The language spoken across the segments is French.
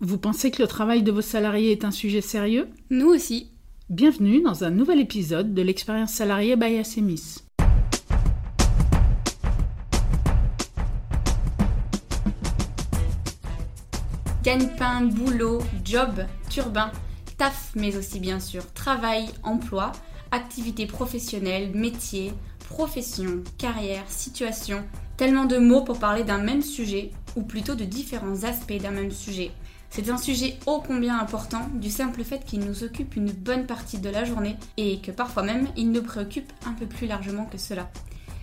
Vous pensez que le travail de vos salariés est un sujet sérieux? Nous aussi. Bienvenue dans un nouvel épisode de l'expérience salariée by Assemis. Gagne-pain, boulot, job, turbin, taf, mais aussi bien sûr travail, emploi, activité professionnelle, métier, profession, carrière, situation, tellement de mots pour parler d'un même sujet, ou plutôt de différents aspects d'un même sujet. C'est un sujet ô combien important du simple fait qu'il nous occupe une bonne partie de la journée et que parfois même il nous préoccupe un peu plus largement que cela.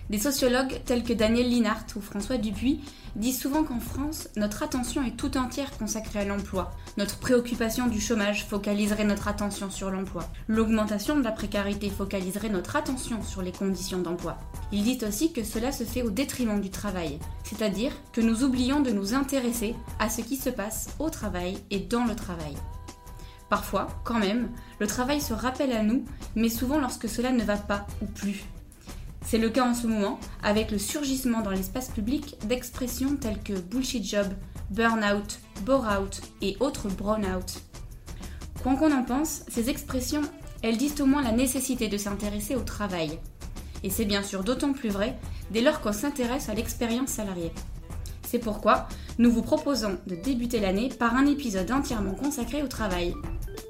Des sociologues tels que Daniel Linhart ou François Dupuis disent souvent qu'en France, notre attention est tout entière consacrée à l'emploi. Notre préoccupation du chômage focaliserait notre attention sur l'emploi. L'augmentation de la précarité focaliserait notre attention sur les conditions d'emploi. Ils disent aussi que cela se fait au détriment du travail, c'est-à-dire que nous oublions de nous intéresser à ce qui se passe au travail et dans le travail. Parfois, quand même, le travail se rappelle à nous, mais souvent lorsque cela ne va pas ou plus. C'est le cas en ce moment avec le surgissement dans l'espace public d'expressions telles que bullshit job, burn-out, bore-out et autres brown-out. Quoi qu'on en pense, ces expressions, elles disent au moins la nécessité de s'intéresser au travail. Et c'est bien sûr d'autant plus vrai dès lors qu'on s'intéresse à l'expérience salariée. C'est pourquoi nous vous proposons de débuter l'année par un épisode entièrement consacré au travail,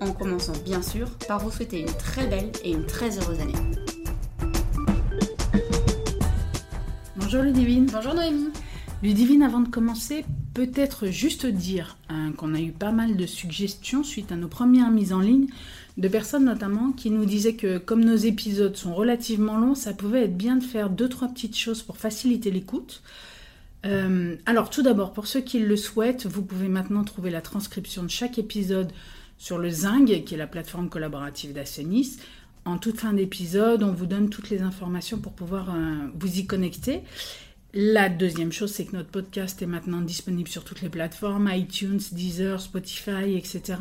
en commençant bien sûr par vous souhaiter une très belle et une très heureuse année. Bonjour Ludivine. Bonjour Noémie. Ludivine, avant de commencer, peut-être juste dire hein, qu'on a eu pas mal de suggestions suite à nos premières mises en ligne, de personnes notamment qui nous disaient que comme nos épisodes sont relativement longs, ça pouvait être bien de faire deux trois petites choses pour faciliter l'écoute. Euh, alors tout d'abord, pour ceux qui le souhaitent, vous pouvez maintenant trouver la transcription de chaque épisode sur le Zing, qui est la plateforme collaborative d'Assenis. En toute fin d'épisode, on vous donne toutes les informations pour pouvoir euh, vous y connecter. La deuxième chose, c'est que notre podcast est maintenant disponible sur toutes les plateformes, iTunes, Deezer, Spotify, etc.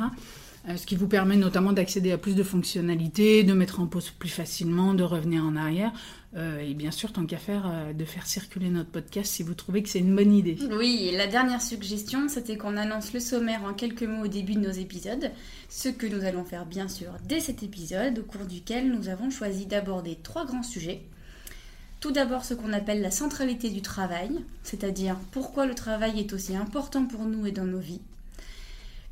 Euh, ce qui vous permet notamment d'accéder à plus de fonctionnalités, de mettre en pause plus facilement, de revenir en arrière. Euh, et bien sûr, tant qu'à faire, euh, de faire circuler notre podcast si vous trouvez que c'est une bonne idée. Oui, la dernière suggestion, c'était qu'on annonce le sommaire en quelques mots au début de nos épisodes, ce que nous allons faire bien sûr dès cet épisode, au cours duquel nous avons choisi d'aborder trois grands sujets. Tout d'abord ce qu'on appelle la centralité du travail, c'est-à-dire pourquoi le travail est aussi important pour nous et dans nos vies.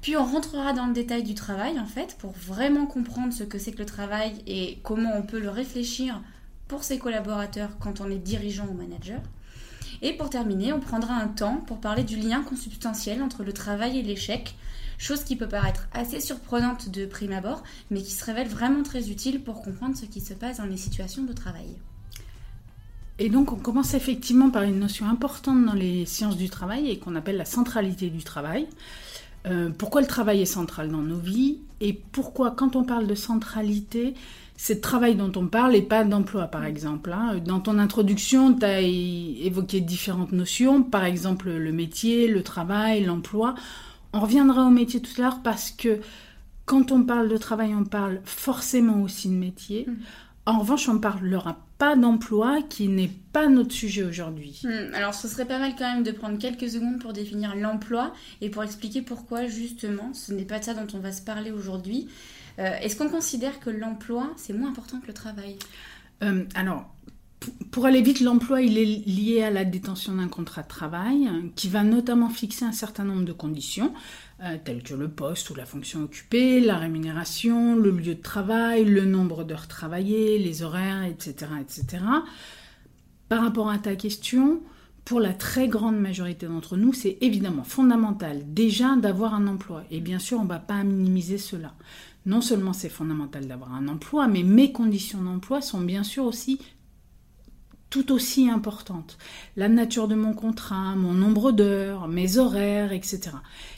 Puis on rentrera dans le détail du travail en fait pour vraiment comprendre ce que c'est que le travail et comment on peut le réfléchir pour ses collaborateurs quand on est dirigeant ou manager. Et pour terminer, on prendra un temps pour parler du lien consubstantiel entre le travail et l'échec, chose qui peut paraître assez surprenante de prime abord, mais qui se révèle vraiment très utile pour comprendre ce qui se passe dans les situations de travail. Et donc on commence effectivement par une notion importante dans les sciences du travail et qu'on appelle la centralité du travail. Euh, pourquoi le travail est central dans nos vies et pourquoi quand on parle de centralité, c'est de travail dont on parle et pas d'emploi par exemple. Hein. Dans ton introduction, tu as évoqué différentes notions, par exemple le métier, le travail, l'emploi. On reviendra au métier tout à l'heure parce que quand on parle de travail, on parle forcément aussi de métier. Mmh. En revanche, on ne parlera pas d'emploi qui n'est pas notre sujet aujourd'hui. Hmm, alors ce serait pas mal quand même de prendre quelques secondes pour définir l'emploi et pour expliquer pourquoi justement ce n'est pas de ça dont on va se parler aujourd'hui. Euh, est-ce qu'on considère que l'emploi c'est moins important que le travail? Euh, Alors pour aller vite, l'emploi, il est lié à la détention d'un contrat de travail qui va notamment fixer un certain nombre de conditions, euh, telles que le poste ou la fonction occupée, la rémunération, le lieu de travail, le nombre d'heures travaillées, les horaires, etc., etc. Par rapport à ta question, pour la très grande majorité d'entre nous, c'est évidemment fondamental déjà d'avoir un emploi. Et bien sûr, on ne va pas minimiser cela. Non seulement c'est fondamental d'avoir un emploi, mais mes conditions d'emploi sont bien sûr aussi tout aussi importante. La nature de mon contrat, mon nombre d'heures, mes horaires, etc.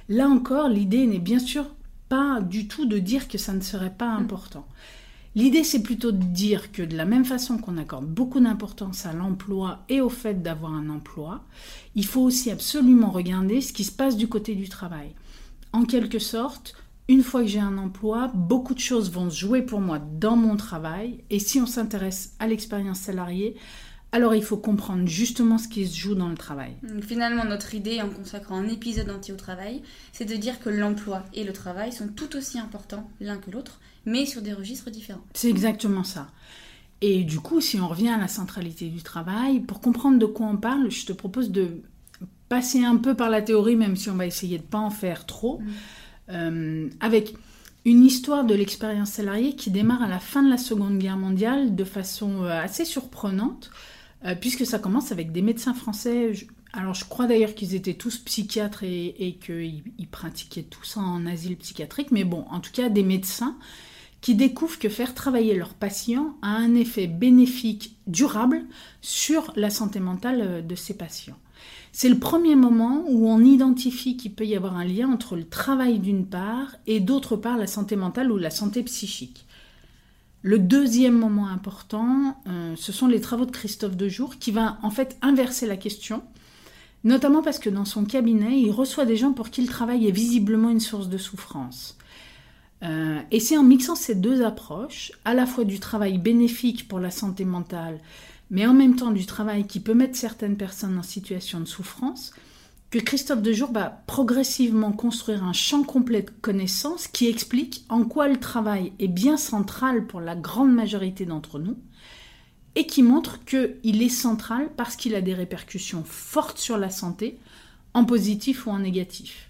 Là encore, l'idée n'est bien sûr pas du tout de dire que ça ne serait pas mm. important. L'idée, c'est plutôt de dire que de la même façon qu'on accorde beaucoup d'importance à l'emploi et au fait d'avoir un emploi, il faut aussi absolument regarder ce qui se passe du côté du travail. En quelque sorte, une fois que j'ai un emploi, beaucoup de choses vont se jouer pour moi dans mon travail. Et si on s'intéresse à l'expérience salariée, alors il faut comprendre justement ce qui se joue dans le travail. finalement, notre idée en consacrant un épisode entier au travail, c'est de dire que l'emploi et le travail sont tout aussi importants l'un que l'autre, mais sur des registres différents. C'est exactement ça. Et du coup, si on revient à la centralité du travail, pour comprendre de quoi on parle, je te propose de passer un peu par la théorie, même si on va essayer de ne pas en faire trop, mm. Euh, avec une histoire de l'expérience salariée qui démarre à la fin de la Seconde Guerre mondiale de façon euh, assez surprenante. Euh, puisque ça commence avec des médecins français. alors je crois d'ailleurs qu'ils étaient tous psychiatres et, qu'ils pratiquaient tout ça en asile psychiatrique, mais bon, en tout cas des médecins qui découvrent que faire travailler leurs patients a un effet bénéfique durable sur la santé mentale de ces patients. C'est le premier moment où on identifie qu'il peut y avoir un lien entre le travail d'une part et d'autre part la santé mentale ou la santé psychique. Le deuxième moment important, euh, ce sont les travaux de Christophe Dejour, qui va en fait inverser la question, notamment parce que dans son cabinet, il reçoit des gens pour qui le travail est visiblement une source de souffrance. Euh, et c'est en mixant ces deux approches, à la fois du travail bénéfique pour la santé mentale, mais en même temps du travail qui peut mettre certaines personnes en situation de souffrance, que Christophe Dejour va progressivement construire un champ complet de connaissances qui explique en quoi le travail est bien central pour la grande majorité d'entre nous et qui montre qu'il est central parce qu'il a des répercussions fortes sur la santé, en positif ou en négatif.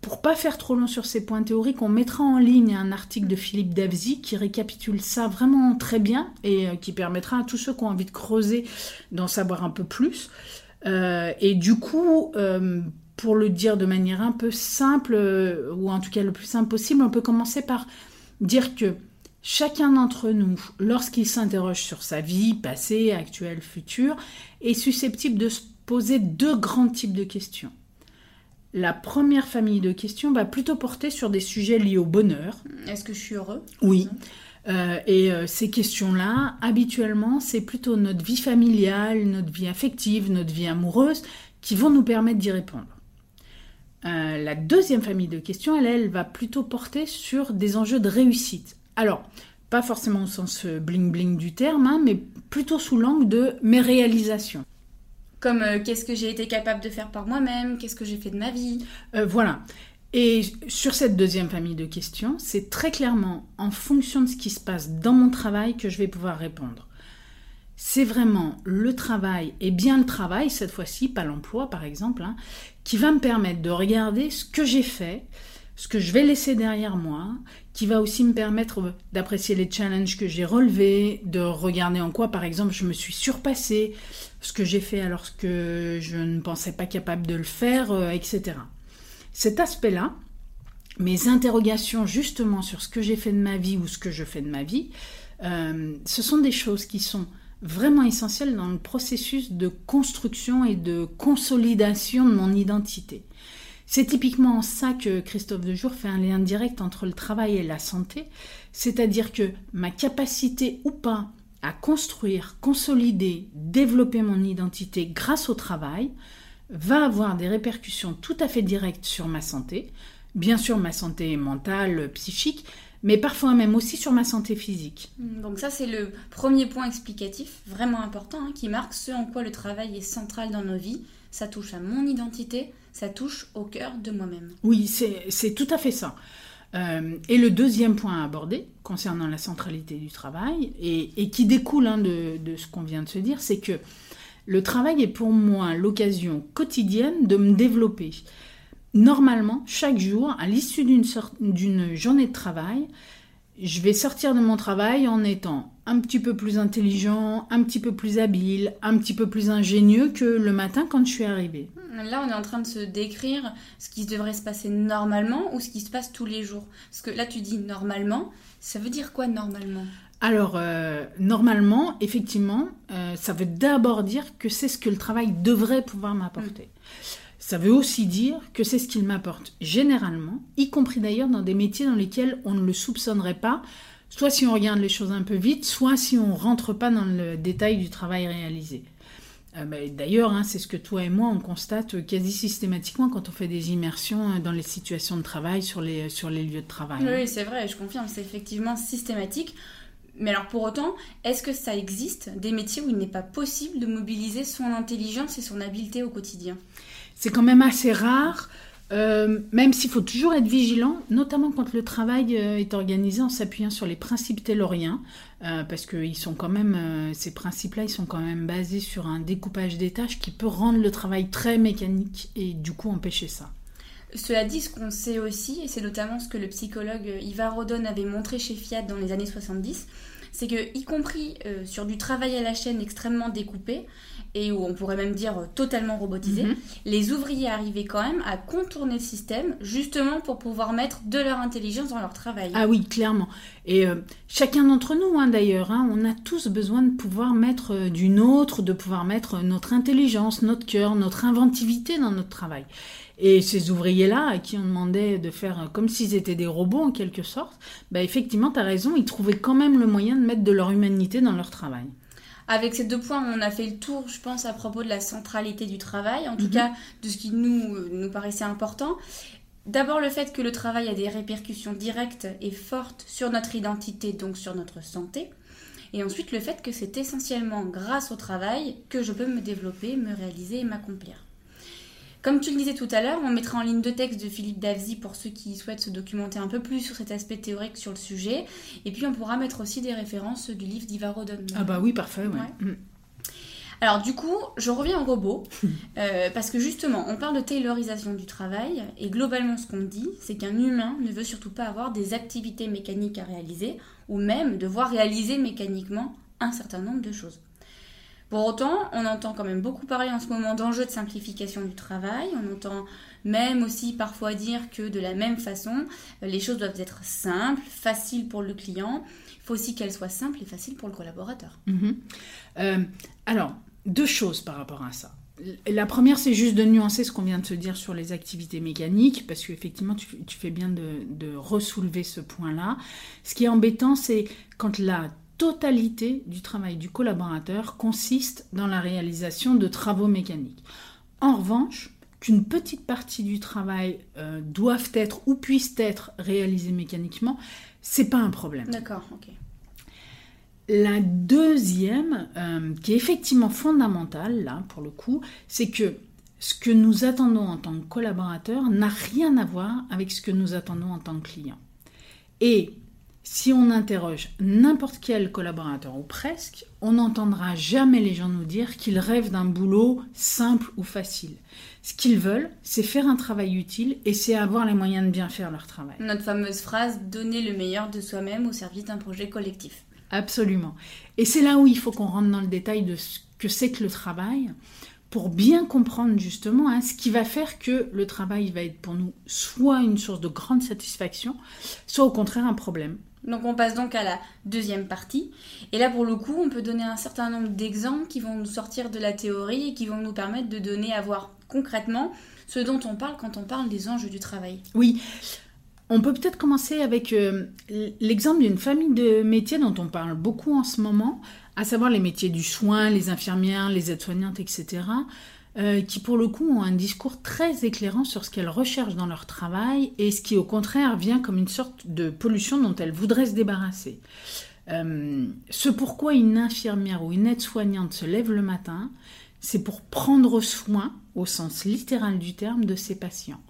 Pour pas faire trop long sur ces points théoriques, on mettra en ligne un article de Philippe Davzy qui récapitule ça vraiment très bien et euh, qui permettra à tous ceux qui ont envie de creuser d'en savoir un peu plus. Euh, et du coup, euh, pour le dire de manière un peu simple, ou en tout cas le plus simple possible, on peut commencer par dire que chacun d'entre nous, lorsqu'il s'interroge sur sa vie, passée, actuelle, future, est susceptible de se poser deux grands types de questions. La première famille de questions va plutôt porter sur des sujets liés au bonheur. Est-ce que je suis heureux? Oui. Euh, et euh, ces questions-là, habituellement, c'est plutôt notre vie familiale, notre vie affective, notre vie amoureuse qui vont nous permettre d'y répondre. Euh, la deuxième famille de questions, elle, elle va plutôt porter sur des enjeux de réussite. Alors, pas forcément au sens bling-bling du terme, hein, mais plutôt sous l'angle de mes réalisations. Comme qu'est-ce que j'ai été capable de faire par moi-même, qu'est-ce que j'ai fait de ma vie? voilà. Et sur cette deuxième famille de questions, c'est très clairement en fonction de ce qui se passe dans mon travail que je vais pouvoir répondre. C'est vraiment le travail, et bien le travail, cette fois-ci, pas l'emploi par exemple, hein, qui va me permettre de regarder ce que j'ai fait, ce que je vais laisser derrière moi, qui va aussi me permettre d'apprécier les challenges que j'ai relevés, de regarder en quoi, par exemple, je me suis surpassé, ce que j'ai fait alors que je ne pensais pas capable de le faire, euh, etc. Cet aspect-là, mes interrogations justement sur ce que j'ai fait de ma vie ou ce que je fais de ma vie, euh, ce sont des choses qui sont vraiment essentielles dans le processus de construction et de consolidation de mon identité. C'est typiquement en ça que Christophe Dejour fait un lien direct entre le travail et la santé, c'est-à-dire que ma capacité ou pas à construire, consolider, développer mon identité grâce au travail va avoir des répercussions tout à fait directes sur ma santé, bien sûr ma santé mentale, psychique, mais parfois même aussi sur ma santé physique. Mm, donc ça c'est le premier point explicatif, vraiment important, hein, qui marque ce en quoi le travail est central dans nos vies. Ça touche à mon identité, ça touche au cœur de moi-même. Oui, c'est tout à fait ça. Euh, et le deuxième point à aborder concernant la centralité du travail, et, qui découle hein, de, de, ce qu'on vient de se dire, c'est que le travail est pour moi l'occasion quotidienne de me développer. Normalement, chaque jour, à l'issue d'une journée de travail, je vais sortir de mon travail en étant un petit peu plus intelligent, un petit peu plus habile, un petit peu plus ingénieux que le matin quand je suis arrivée. Là, on est en train de se décrire ce qui devrait se passer normalement ou ce qui se passe tous les jours. Parce que là, tu dis normalement, ça veut dire quoi normalement? Alors, euh, normalement, effectivement, euh, ça veut d'abord dire que c'est ce que le travail devrait pouvoir m'apporter. Ça veut aussi dire que c'est ce qu'il m'apporte généralement, y compris d'ailleurs dans des métiers dans lesquels on ne le soupçonnerait pas, soit si on regarde les choses un peu vite, soit si on rentre pas dans le détail du travail réalisé. Euh, d'ailleurs, hein, c'est ce que toi et moi, on constate quasi systématiquement quand on fait des immersions dans les situations de travail, sur les, sur les lieux de travail. Oui, c'est vrai, je confirme, c'est effectivement systématique Mais alors pour autant, est-ce que ça existe des métiers où il n'est pas possible de mobiliser son intelligence et son habileté au quotidien? C'est quand même assez rare. Euh, même s'il faut toujours être vigilant, notamment quand le travail euh, est organisé en s'appuyant sur les principes tayloriens, euh, parce que ils sont quand même, ces principes-là, ils sont quand même basés sur un découpage des tâches qui peut rendre le travail très mécanique et du coup empêcher ça. Cela dit, ce qu'on sait aussi, et c'est notamment ce que le psychologue Ivar Rodon avait montré chez Fiat dans les années 70, c'est que, y compris sur du travail à la chaîne extrêmement découpé, et où on pourrait même dire euh, totalement robotisé, mhm. les ouvriers arrivaient quand même à contourner le système justement pour pouvoir mettre de leur intelligence dans leur travail. Ah oui, clairement. Et euh, chacun d'entre nous, hein, d'ailleurs, hein, on a tous besoin de pouvoir mettre euh, du nôtre, de pouvoir mettre notre intelligence, notre cœur, notre inventivité dans notre travail. Et ces ouvriers-là, à qui on demandait de faire comme s'ils étaient des robots en quelque sorte, bah effectivement, tu as raison, ils trouvaient quand même le moyen de mettre de leur humanité dans leur travail. Avec ces deux points, on a fait le tour, je pense, à propos de la centralité du travail, en tout mhm. cas de ce qui nous, euh, nous paraissait important. D'abord le fait que le travail a des répercussions directes et fortes sur notre identité, donc sur notre santé. Et ensuite le fait que c'est essentiellement grâce au travail que je peux me développer, me réaliser et m'accomplir. Comme tu le disais tout à l'heure, on mettra en ligne de texte de Philippe Davzy pour ceux qui souhaitent se documenter un peu plus sur cet aspect théorique sur le sujet. Et puis on pourra mettre aussi des références du livre d'Ivar Rodon. Ah bah oui, parfait, ouais. Mm. Alors du coup, je reviens au robot, euh, parce que justement, on parle de taylorisation du travail, et globalement ce qu'on dit, c'est qu'un humain ne veut surtout pas avoir des activités mécaniques à réaliser, ou même devoir réaliser mécaniquement un certain nombre de choses. Pour autant, on entend quand même beaucoup parler en ce moment d'enjeux de simplification du travail. On entend même aussi parfois dire que de la même façon, les choses doivent être simples, faciles pour le client. Il faut aussi qu'elles soient simples et faciles pour le collaborateur. Mhm. Euh, alors, deux choses par rapport à ça. La première, c'est juste de nuancer ce qu'on vient de se dire sur les activités mécaniques, parce qu'effectivement, tu, tu, fais bien de, de ressoulever ce point-là. Ce qui est embêtant, c'est quand la totalité du travail du collaborateur consiste dans la réalisation de travaux mécaniques. En revanche, qu'une petite partie du travail euh, doive être ou puisse être réalisée mécaniquement, c'est pas un problème. D'accord, ok. La deuxième, euh, qui est effectivement fondamentale, là, pour le coup, c'est que ce que nous attendons en tant que collaborateur n'a rien à voir avec ce que nous attendons en tant que client. Et si on interroge n'importe quel collaborateur ou presque, on n'entendra jamais les gens nous dire qu'ils rêvent d'un boulot simple ou facile. Ce qu'ils veulent, c'est faire un travail utile et c'est avoir les moyens de bien faire leur travail. Notre fameuse phrase donner le meilleur de soi-même au service d'un projet collectif. Absolument. Et c'est là où il faut qu'on rentre dans le détail de ce que c'est que le travail pour bien comprendre justement hein, ce qui va faire que le travail va être pour nous soit une source de grande satisfaction, soit au contraire un problème. Donc on passe donc à la deuxième partie. Et là pour le coup, on peut donner un certain nombre d'exemples qui vont nous sortir de la théorie et qui vont nous permettre de donner à voir concrètement ce dont on parle quand on parle des enjeux du travail. Oui. On peut peut-être commencer avec euh, l'exemple d'une famille de métiers dont on parle beaucoup en ce moment, à savoir les métiers du soin, les infirmières, les aides-soignantes, etc. Euh, qui pour le coup ont un discours très éclairant sur ce qu'elles recherchent dans leur travail et ce qui au contraire vient comme une sorte de pollution dont elles voudraient se débarrasser. Euh, ce pourquoi une infirmière ou une aide-soignante se lève le matin, c'est pour prendre soin, au sens littéral du terme, de ses patients.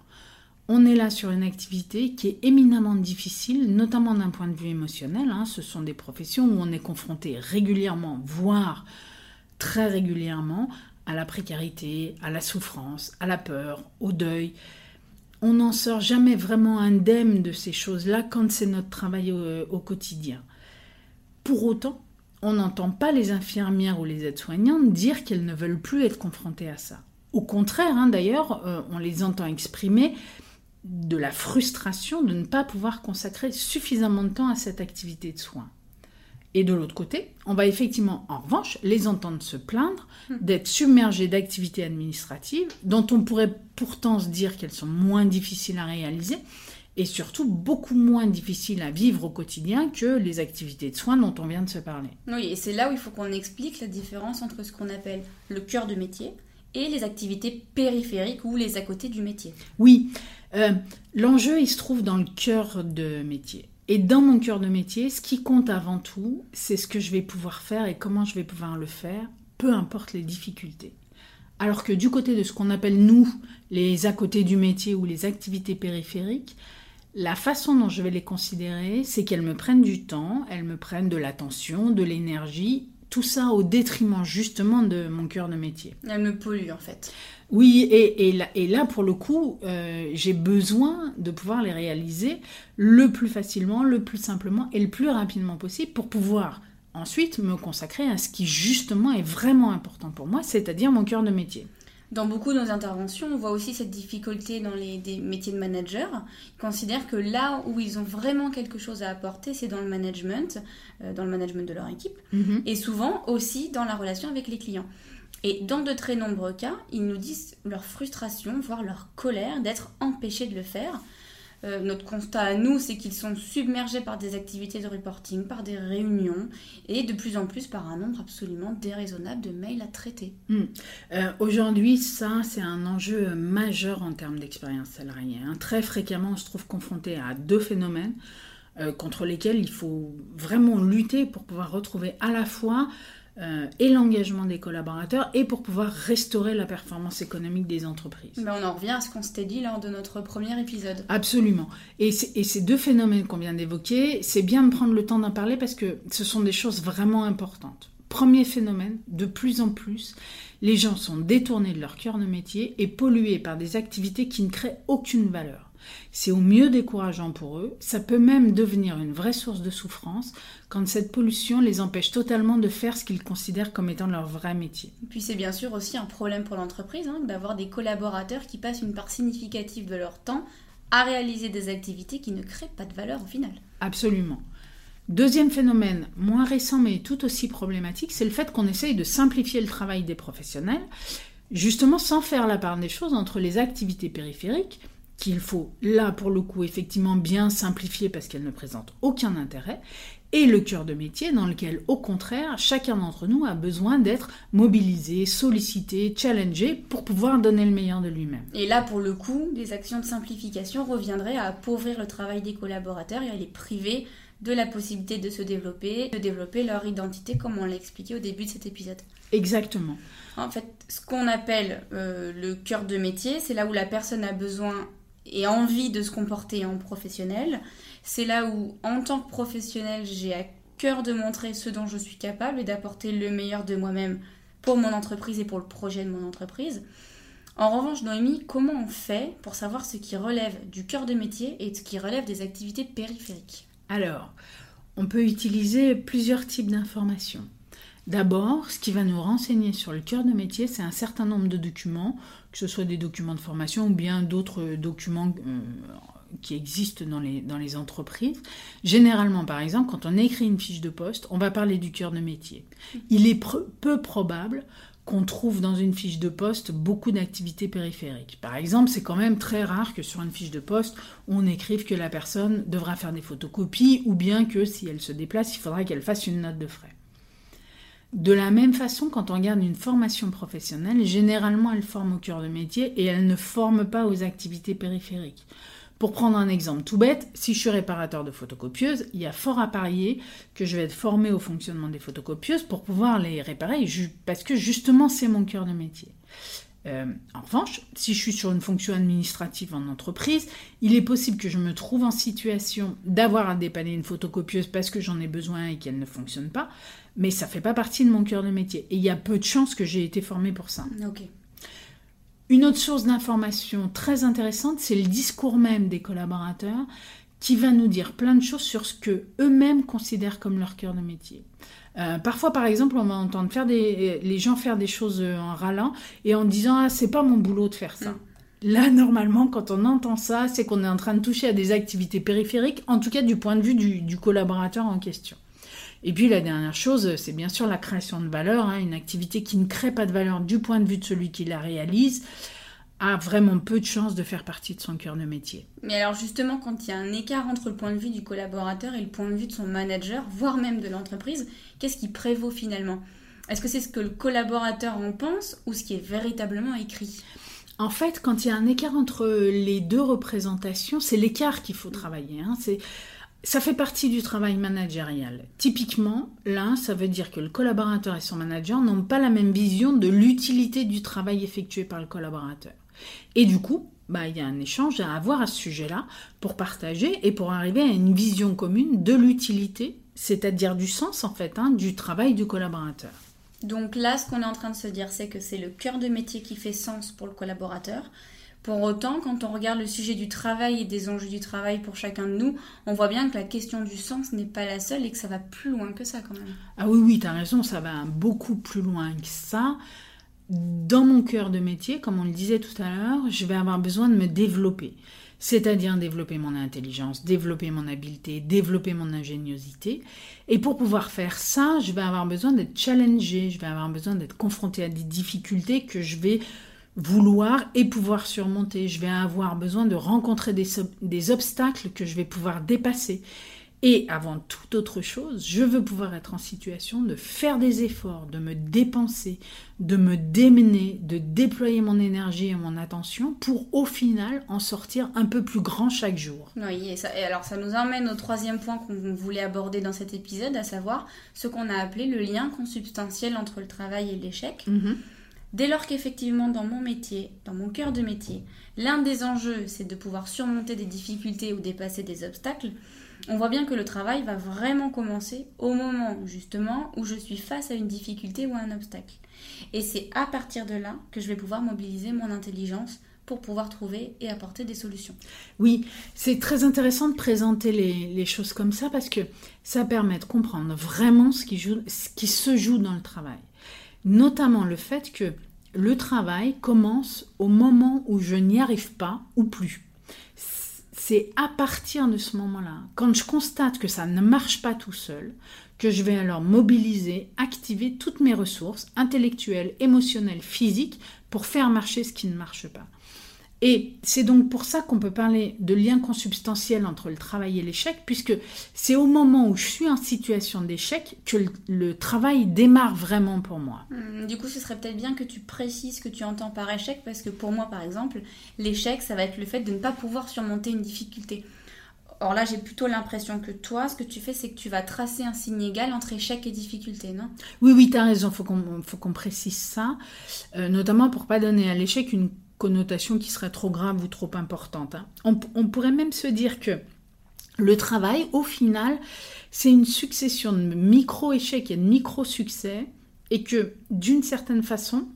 On est là sur une activité qui est éminemment difficile, notamment d'un point de vue émotionnel. Hein. Ce sont des professions où on est confronté régulièrement, voire très régulièrement, à la précarité, à la souffrance, à la peur, au deuil. On n'en sort jamais vraiment indemne de ces choses-là quand c'est notre travail au, quotidien. Pour autant, on n'entend pas les infirmières ou les aides-soignantes dire qu'elles ne veulent plus être confrontées à ça. Au contraire, hein, d'ailleurs, euh, on les entend exprimer de la frustration de ne pas pouvoir consacrer suffisamment de temps à cette activité de soins. Et de l'autre côté, on va effectivement, en revanche, les entendre se plaindre hmm. d'être submergés d'activités administratives dont on pourrait pourtant se dire qu'elles sont moins difficiles à réaliser et surtout beaucoup moins difficiles à vivre au quotidien que les activités de soins dont on vient de se parler. Oui, et c'est là où il faut qu'on explique la différence entre ce qu'on appelle le cœur de métier et les activités périphériques ou les à côté du métier. Oui, euh, l'enjeu, il se trouve dans le cœur de métier. Et dans mon cœur de métier, ce qui compte avant tout, c'est ce que je vais pouvoir faire et comment je vais pouvoir le faire, peu importe les difficultés. Alors que du côté de ce qu'on appelle nous, les à côté du métier ou les activités périphériques, la façon dont je vais les considérer, c'est qu'elles me prennent du temps, elles me prennent de l'attention, de l'énergie, tout ça au détriment justement de mon cœur de métier. Elles me polluent en fait. Oui, et, là, pour le coup, euh, j'ai besoin de pouvoir les réaliser le plus facilement, le plus simplement et le plus rapidement possible pour pouvoir ensuite me consacrer à ce qui justement est vraiment important pour moi, c'est-à-dire mon cœur de métier. Dans beaucoup de nos interventions, on voit aussi cette difficulté dans les métiers de manager. Ils considèrent que là où ils ont vraiment quelque chose à apporter, c'est dans le management, euh, dans le management de leur équipe, mhm. et souvent aussi dans la relation avec les clients. Et dans de très nombreux cas, ils nous disent leur frustration, voire leur colère d'être empêchés de le faire, euh, notre constat à nous, c'est qu'ils sont submergés par des activités de reporting, par des réunions et de plus en plus par un nombre absolument déraisonnable de mails à traiter. Hmm. Euh, aujourd'hui, ça, c'est un enjeu majeur en termes d'expérience salariée. Hein. Très fréquemment, on se trouve confronté à deux phénomènes euh, contre lesquels il faut vraiment lutter pour pouvoir retrouver à la fois euh, et l'engagement des collaborateurs et pour pouvoir restaurer la performance économique des entreprises. Mais on en revient à ce qu'on s'était dit lors de notre premier épisode. Absolument. Et, et ces deux phénomènes qu'on vient d'évoquer, c'est bien de prendre le temps d'en parler parce que ce sont des choses vraiment importantes. Premier phénomène, de plus en plus, les gens sont détournés de leur cœur de métier et pollués par des activités qui ne créent aucune valeur. C'est au mieux décourageant pour eux, ça peut même devenir une vraie source de souffrance quand cette pollution les empêche totalement de faire ce qu'ils considèrent comme étant leur vrai métier. Puis c'est bien sûr aussi un problème pour l'entreprise hein, d'avoir des collaborateurs qui passent une part significative de leur temps à réaliser des activités qui ne créent pas de valeur au final. Absolument. Deuxième phénomène, moins récent mais tout aussi problématique, c'est le fait qu'on essaye de simplifier le travail des professionnels, justement sans faire la part des choses entre les activités périphériques, qu'il faut là pour le coup effectivement bien simplifier parce qu'elle ne présente aucun intérêt, et le cœur de métier dans lequel au contraire chacun d'entre nous a besoin d'être mobilisé, sollicité, challengé pour pouvoir donner le meilleur de lui-même. Et là pour le coup, des actions de simplification reviendraient à appauvrir le travail des collaborateurs et à les priver de la possibilité de se développer, de développer leur identité comme on l'a expliqué au début de cet épisode. Exactement. En fait, ce qu'on appelle euh, le cœur de métier, c'est là où la personne a besoin et envie de se comporter en professionnel. C'est là où, en tant que professionnel, j'ai à cœur de montrer ce dont je suis capable et d'apporter le meilleur de moi-même pour mon entreprise et pour le projet de mon entreprise. En revanche, Noémie, comment on fait pour savoir ce qui relève du cœur de métier et ce qui relève des activités périphériques? Alors, on peut utiliser plusieurs types d'informations. D'abord, ce qui va nous renseigner sur le cœur de métier, c'est un certain nombre de documents, que ce soit des documents de formation ou bien d'autres documents euh, qui existent dans les, dans les entreprises. Généralement, par exemple, quand on écrit une fiche de poste, on va parler du cœur de métier. Il est peu probable qu'on trouve dans une fiche de poste beaucoup d'activités périphériques. Par exemple, c'est quand même très rare que sur une fiche de poste, on écrive que la personne devra faire des photocopies ou bien que si elle se déplace, il faudra qu'elle fasse une note de frais. De la même façon, quand on regarde une formation professionnelle, généralement elle forme au cœur de métier et elle ne forme pas aux activités périphériques. Pour prendre un exemple tout bête, si je suis réparateur de photocopieuses, il y a fort à parier que je vais être formé au fonctionnement des photocopieuses pour pouvoir les réparer, parce que justement c'est mon cœur de métier. Euh, en revanche, si je suis sur une fonction administrative en entreprise, il est possible que je me trouve en situation d'avoir à dépanner une photocopieuse parce que j'en ai besoin et qu'elle ne fonctionne pas, mais ça ne fait pas partie de mon cœur de métier. Et il y a peu de chances que j'ai été formée pour ça. Une autre source d'information très intéressante, c'est le discours même des collaborateurs qui va nous dire plein de choses sur ce que eux-mêmes considèrent comme leur cœur de métier. Euh, parfois, par exemple, on va entendre faire des, les gens faire des choses en râlant et en disant ah c'est pas mon boulot de faire ça. Mm. Là, normalement, quand on entend ça, c'est qu'on est en train de toucher à des activités périphériques, en tout cas du point de vue du, collaborateur en question. Et puis la dernière chose, c'est bien sûr la création de valeur, hein, une activité qui ne crée pas de valeur du point de vue de celui qui la réalise a vraiment peu de chances de faire partie de son cœur de métier. Mais alors justement, quand il y a un écart entre le point de vue du collaborateur et le point de vue de son manager, voire même de l'entreprise, qu'est-ce qui prévaut finalement? Est-ce que c'est ce que le collaborateur en pense ou ce qui est véritablement écrit? En fait, quand il y a un écart entre les deux représentations, c'est l'écart qu'il faut travailler. Hein. C'est ça fait partie du travail managérial. Typiquement, là, ça veut dire que le collaborateur et son manager n'ont pas la même vision de l'utilité du travail effectué par le collaborateur. Et du coup, bah, il y a un échange à avoir à ce sujet-là pour partager et pour arriver à une vision commune de l'utilité, c'est-à-dire du sens en fait, hein, du travail du collaborateur. Donc là, ce qu'on est en train de se dire, c'est que c'est le cœur de métier qui fait sens pour le collaborateur. Pour autant, quand on regarde le sujet du travail et des enjeux du travail pour chacun de nous, on voit bien que la question du sens n'est pas la seule et que ça va plus loin que ça quand même. Ah oui, oui, tu as raison, ça va beaucoup plus loin que ça. Dans mon cœur de métier, comme on le disait tout à l'heure, je vais avoir besoin de me développer. C'est-à-dire développer mon intelligence, développer mon habileté, développer mon ingéniosité. Et pour pouvoir faire ça, je vais avoir besoin d'être challengé, je vais avoir besoin d'être confronté à des difficultés que je vais vouloir et pouvoir surmonter. Je vais avoir besoin de rencontrer des, obstacles que je vais pouvoir dépasser. Et avant toute autre chose, je veux pouvoir être en situation de faire des efforts, de me dépenser, de me démener, de déployer mon énergie et mon attention pour au final en sortir un peu plus grand chaque jour. Oui, et, ça, et alors ça nous emmène au troisième point qu'on voulait aborder dans cet épisode, à savoir ce qu'on a appelé le lien consubstantiel entre le travail et l'échec. Mhm. Dès lors qu'effectivement dans mon métier, dans mon cœur de métier, l'un des enjeux c'est de pouvoir surmonter des difficultés ou dépasser des obstacles, on voit bien que le travail va vraiment commencer au moment justement où je suis face à une difficulté ou à un obstacle. Et c'est à partir de là que je vais pouvoir mobiliser mon intelligence pour pouvoir trouver et apporter des solutions. Oui, c'est très intéressant de présenter les, choses comme ça parce que ça permet de comprendre vraiment ce qui, ce qui se joue dans le travail notamment le fait que le travail commence au moment où je n'y arrive pas ou plus. C'est à partir de ce moment-là, quand je constate que ça ne marche pas tout seul, que je vais alors mobiliser, activer toutes mes ressources intellectuelles, émotionnelles, physiques pour faire marcher ce qui ne marche pas. Et c'est donc pour ça qu'on peut parler de lien consubstantiel entre le travail et l'échec, puisque c'est au moment où je suis en situation d'échec que le, travail démarre vraiment pour moi. Hmm, du coup, ce serait peut-être bien que tu précises ce que tu entends par échec, parce que pour moi, par exemple, l'échec, ça va être le fait de ne pas pouvoir surmonter une difficulté. Or là, j'ai plutôt l'impression que toi, ce que tu fais, c'est que tu vas tracer un signe égal entre échec et difficulté, non? Oui, oui, tu as raison, il faut qu'on précise ça, euh, notamment pour pas donner à l'échec une connotation qui serait trop grave ou trop importante. Hein. On, pourrait même se dire que le travail, au final, c'est une succession de micro-échecs et de micro-succès, et que d'une certaine façon,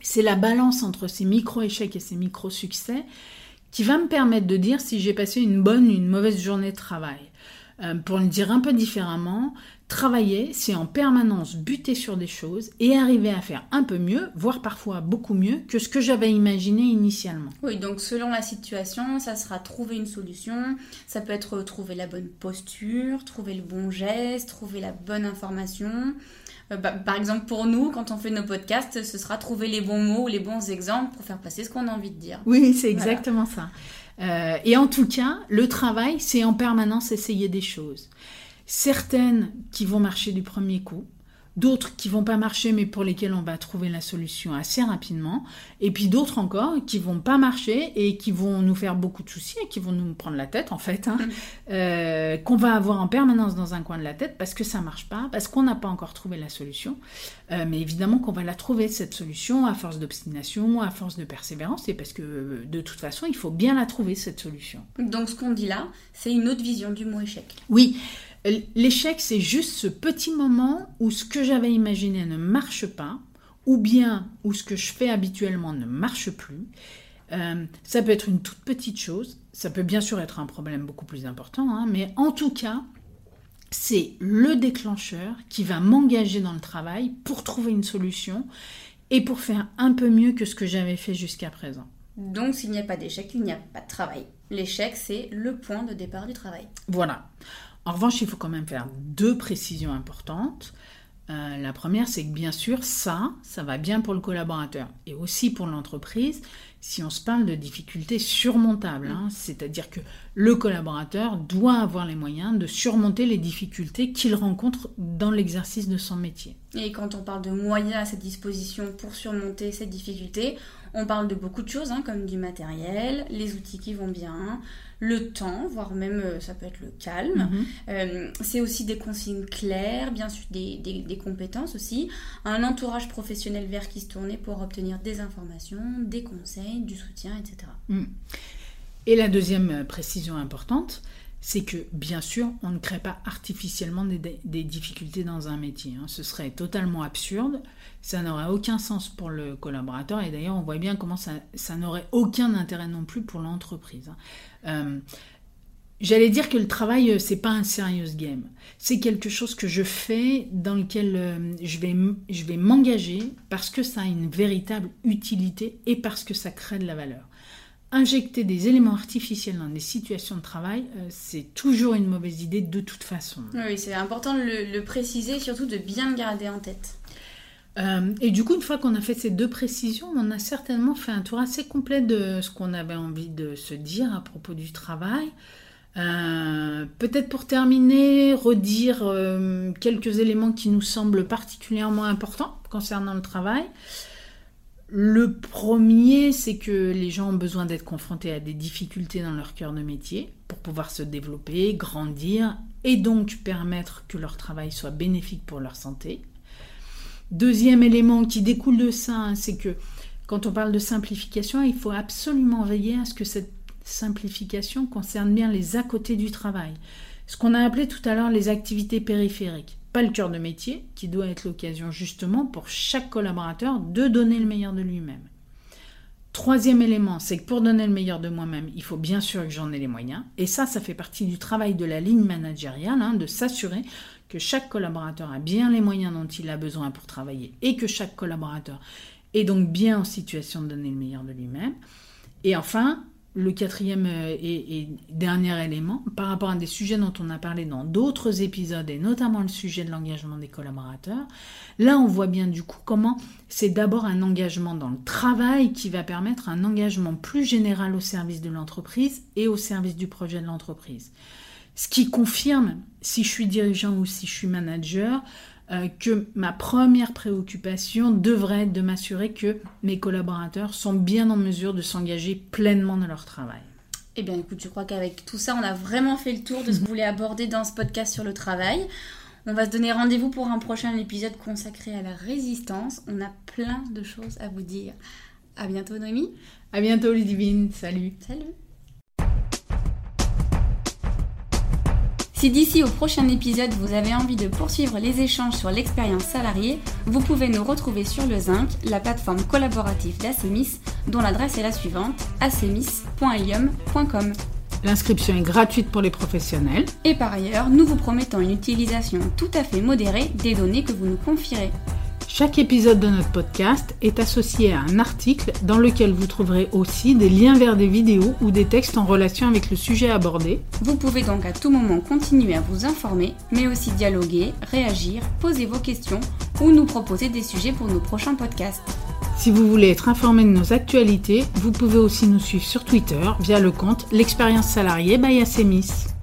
c'est la balance entre ces micro-échecs et ces micro-succès qui va me permettre de dire si j'ai passé une bonne ou une mauvaise journée de travail. Euh, pour le dire un peu différemment, travailler, c'est en permanence buter sur des choses et arriver à faire un peu mieux, voire parfois beaucoup mieux que ce que j'avais imaginé initialement. Oui, donc selon la situation, ça sera trouver une solution, ça peut être trouver la bonne posture, trouver le bon geste, trouver la bonne information. Euh, bah, par exemple, pour nous, quand on fait nos podcasts, ce sera trouver les bons mots, les bons exemples pour faire passer ce qu'on a envie de dire. Oui, c'est exactement ça. Euh, et en tout cas, le travail, c'est en permanence essayer des choses. Certaines qui vont marcher du premier coup, d'autres qui vont pas marcher mais pour lesquelles on va trouver la solution assez rapidement, et puis d'autres encore qui vont pas marcher et qui vont nous faire beaucoup de soucis et qui vont nous prendre la tête en fait, hein, mm. euh, qu'on va avoir en permanence dans un coin de la tête parce que ça marche pas, parce qu'on n'a pas encore trouvé la solution, euh, mais évidemment qu'on va la trouver cette solution à force d'obstination, à force de persévérance, et parce que de toute façon il faut bien la trouver cette solution. Donc ce qu'on dit là, c'est une autre vision du mot échec. Oui. L'échec, c'est juste ce petit moment où ce que j'avais imaginé ne marche pas, ou bien où ce que je fais habituellement ne marche plus. Euh, ça peut être une toute petite chose, ça peut bien sûr être un problème beaucoup plus important, hein, mais en tout cas, c'est le déclencheur qui va m'engager dans le travail pour trouver une solution et pour faire un peu mieux que ce que j'avais fait jusqu'à présent. Donc s'il n'y a pas d'échec, il n'y a pas de travail. L'échec, c'est le point de départ du travail. Voilà. En revanche, il faut quand même faire deux précisions importantes. Euh, la première, c'est que bien sûr, ça, ça va bien pour le collaborateur et aussi pour l'entreprise si on se parle de difficultés surmontables. Hein. C'est-à-dire que le collaborateur doit avoir les moyens de surmonter les difficultés qu'il rencontre dans l'exercice de son métier. Et quand on parle de moyens à sa disposition pour surmonter ces difficultés, On parle de beaucoup de choses, hein, comme du matériel, les outils qui vont bien, le temps, voire même euh, ça peut être le calme. Mhm. Euh, c'est aussi des consignes claires, bien sûr des, des- des compétences aussi, un entourage professionnel vers qui se tourner pour obtenir des informations, des conseils, du soutien, etc. Et la deuxième euh, précision importante, c'est que bien sûr, on ne crée pas artificiellement des, difficultés dans un métier. hein. Ce serait totalement absurde, ça n'aurait aucun sens pour le collaborateur et d'ailleurs on voit bien comment ça, n'aurait aucun intérêt non plus pour l'entreprise. hein. Euh, J'allais dire que le travail, euh, c'est pas un serious game. C'est quelque chose que je fais dans lequel euh, je vais m'engager parce que ça a une véritable utilité et parce que ça crée de la valeur injecter des éléments artificiels dans des situations de travail, euh, c'est toujours une mauvaise idée de toute façon. Oui, c'est important de le, le préciser, surtout de bien le garder en tête. Euh, et du coup, une fois qu'on a fait ces deux précisions, on a certainement fait un tour assez complet de ce qu'on avait envie de se dire à propos du travail. Euh, Peut-être pour terminer, redire euh, quelques éléments qui nous semblent particulièrement importants concernant le travail. Le premier, c'est que les gens ont besoin d'être confrontés à des difficultés dans leur cœur de métier pour pouvoir se développer, grandir et donc permettre que leur travail soit bénéfique pour leur santé. Deuxième élément qui découle de ça, c'est que quand on parle de simplification, il faut absolument veiller à ce que cette simplification concerne bien les à côté du travail. Ce qu'on a appelé tout à l'heure les activités périphériques. Pas le cœur de métier, qui doit être l'occasion justement pour chaque collaborateur de donner le meilleur de lui-même. Troisième élément, c'est que pour donner le meilleur de moi-même, il faut bien sûr que j'en ai les moyens. Et ça, ça fait partie du travail de la ligne managériale, hein, de s'assurer que chaque collaborateur a bien les moyens dont il a besoin pour travailler et que chaque collaborateur est donc bien en situation de donner le meilleur de lui-même. Et enfin, le quatrième euh, et, et dernier élément, par rapport à des sujets dont on a parlé dans d'autres épisodes, et notamment le sujet de l'engagement des collaborateurs, là on voit bien du coup comment c'est d'abord un engagement dans le travail qui va permettre un engagement plus général au service de l'entreprise et au service du projet de l'entreprise. Ce qui confirme, si je suis dirigeant ou si je suis manager, euh, que ma première préoccupation devrait être de m'assurer que mes collaborateurs sont bien en mesure de s'engager pleinement dans leur travail. Eh bien, écoute, je crois qu'avec tout ça, on a vraiment fait le tour de ce qu'on voulait aborder dans ce podcast sur le travail. On va se donner rendez-vous pour un prochain épisode consacré à la résistance. On a plein de choses à vous dire. À bientôt, Noémie. À bientôt, Ludivine. Salut. Salut. Si d'ici au prochain épisode vous avez envie de poursuivre les échanges sur l'expérience salariée, vous pouvez nous retrouver sur le Zinc, la plateforme collaborative d'Acemis, dont l'adresse est la suivante acemis.ilium.com. L'inscription est gratuite pour les professionnels. Et par ailleurs, nous vous promettons une utilisation tout à fait modérée des données que vous nous confierez. Chaque épisode de notre podcast est associé à un article dans lequel vous trouverez aussi des liens vers des vidéos ou des textes en relation avec le sujet abordé. Vous pouvez donc à tout moment continuer à vous informer, mais aussi dialoguer, réagir, poser vos questions ou nous proposer des sujets pour nos prochains podcasts. Si vous voulez être informé de nos actualités, vous pouvez aussi nous suivre sur Twitter via le compte L'expérience salariée by Acemis.